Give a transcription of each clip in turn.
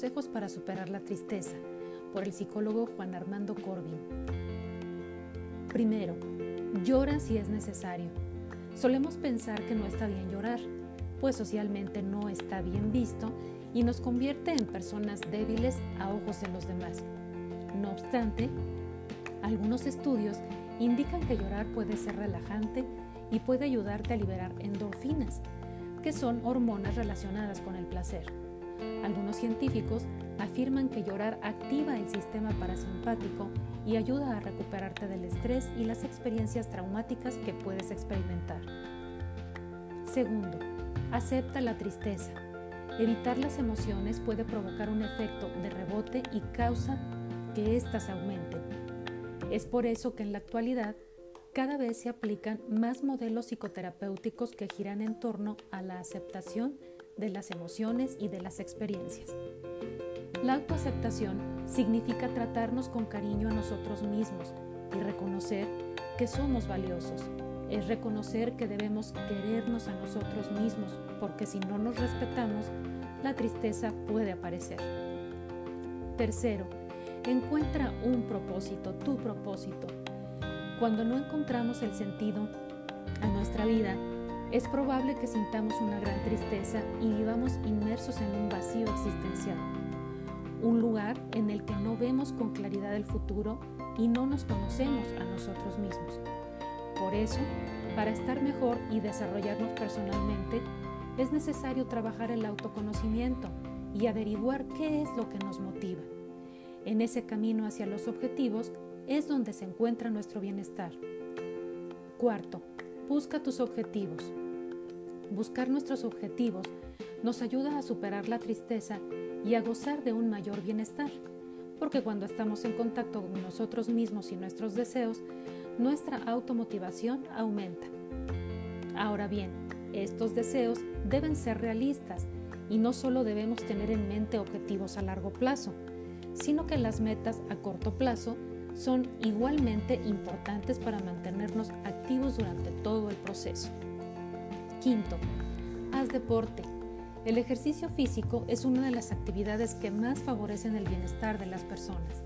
consejos para superar la tristeza, por el psicólogo Juan Armando Corbin. Primero, llora si es necesario. Solemos pensar que no está bien llorar, pues socialmente no está bien visto y nos convierte en personas débiles a ojos de los demás. No obstante, algunos estudios indican que llorar puede ser relajante y puede ayudarte a liberar endorfinas, que son hormonas relacionadas con el placer. Algunos científicos afirman que llorar activa el sistema parasimpático y ayuda a recuperarte del estrés y las experiencias traumáticas que puedes experimentar. Segundo, acepta la tristeza. Evitar las emociones puede provocar un efecto de rebote y causa que éstas aumenten. Es por eso que en la actualidad cada vez se aplican más modelos psicoterapéuticos que giran en torno a la aceptación de las emociones y de las experiencias. La autoaceptación significa tratarnos con cariño a nosotros mismos y reconocer que somos valiosos. Es reconocer que debemos querernos a nosotros mismos porque si no nos respetamos, la tristeza puede aparecer. Tercero, encuentra un propósito, tu propósito. Cuando no encontramos el sentido a nuestra vida, es probable que sintamos una gran tristeza y vivamos inmersos en un vacío existencial, un lugar en el que no vemos con claridad el futuro y no nos conocemos a nosotros mismos. Por eso, para estar mejor y desarrollarnos personalmente, es necesario trabajar el autoconocimiento y averiguar qué es lo que nos motiva. En ese camino hacia los objetivos es donde se encuentra nuestro bienestar. Cuarto, busca tus objetivos. Buscar nuestros objetivos nos ayuda a superar la tristeza y a gozar de un mayor bienestar, porque cuando estamos en contacto con nosotros mismos y nuestros deseos, nuestra automotivación aumenta. Ahora bien, estos deseos deben ser realistas y no solo debemos tener en mente objetivos a largo plazo, sino que las metas a corto plazo son igualmente importantes para mantenernos activos durante todo el proceso. Quinto, haz deporte. El ejercicio físico es una de las actividades que más favorecen el bienestar de las personas.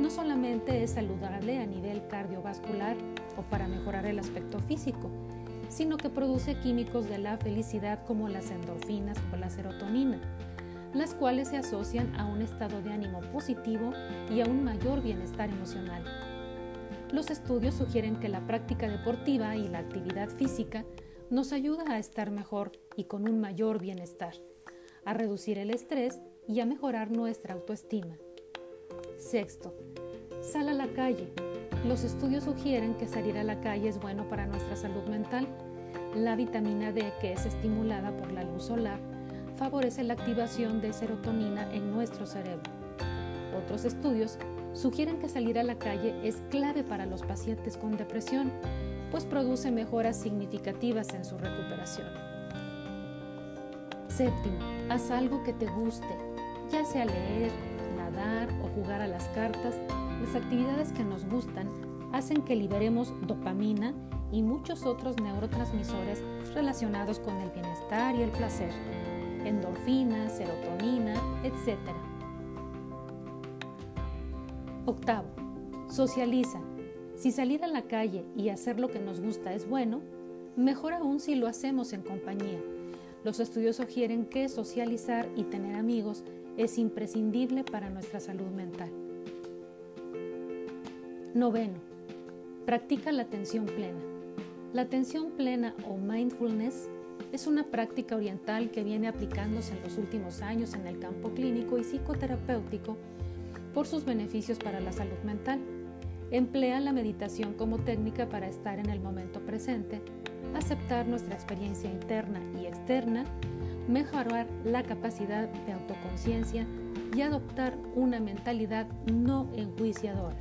No solamente es saludable a nivel cardiovascular o para mejorar el aspecto físico, sino que produce químicos de la felicidad como las endorfinas o la serotonina, las cuales se asocian a un estado de ánimo positivo y a un mayor bienestar emocional. Los estudios sugieren que la práctica deportiva y la actividad física nos ayuda a estar mejor y con un mayor bienestar, a reducir el estrés y a mejorar nuestra autoestima. Sexto, sal a la calle. Los estudios sugieren que salir a la calle es bueno para nuestra salud mental. La vitamina D, que es estimulada por la luz solar, favorece la activación de serotonina en nuestro cerebro. Otros estudios sugieren que salir a la calle es clave para los pacientes con depresión, pues produce mejoras significativas en su recuperación. Séptimo, haz algo que te guste, ya sea leer, nadar o jugar a las cartas. Las actividades que nos gustan hacen que liberemos dopamina y muchos otros neurotransmisores relacionados con el bienestar y el placer, endorfina, serotonina, etc. Octavo, socializa. Si salir a la calle y hacer lo que nos gusta es bueno, mejor aún si lo hacemos en compañía. Los estudios sugieren que socializar y tener amigos es imprescindible para nuestra salud mental. Noveno, practica la atención plena. La atención plena o mindfulness es una práctica oriental que viene aplicándose en los últimos años en el campo clínico y psicoterapéutico por sus beneficios para la salud mental. Emplea la meditación como técnica para estar en el momento presente, aceptar nuestra experiencia interna y externa, mejorar la capacidad de autoconciencia y adoptar una mentalidad no enjuiciadora.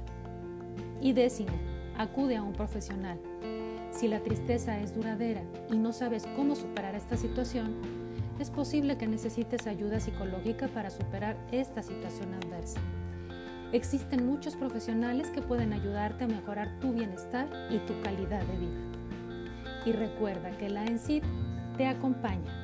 Y décimo, acude a un profesional. Si la tristeza es duradera y no sabes cómo superar esta situación, es posible que necesites ayuda psicológica para superar esta situación adversa. Existen muchos profesionales que pueden ayudarte a mejorar tu bienestar y tu calidad de vida. Y recuerda que la ENCID te acompaña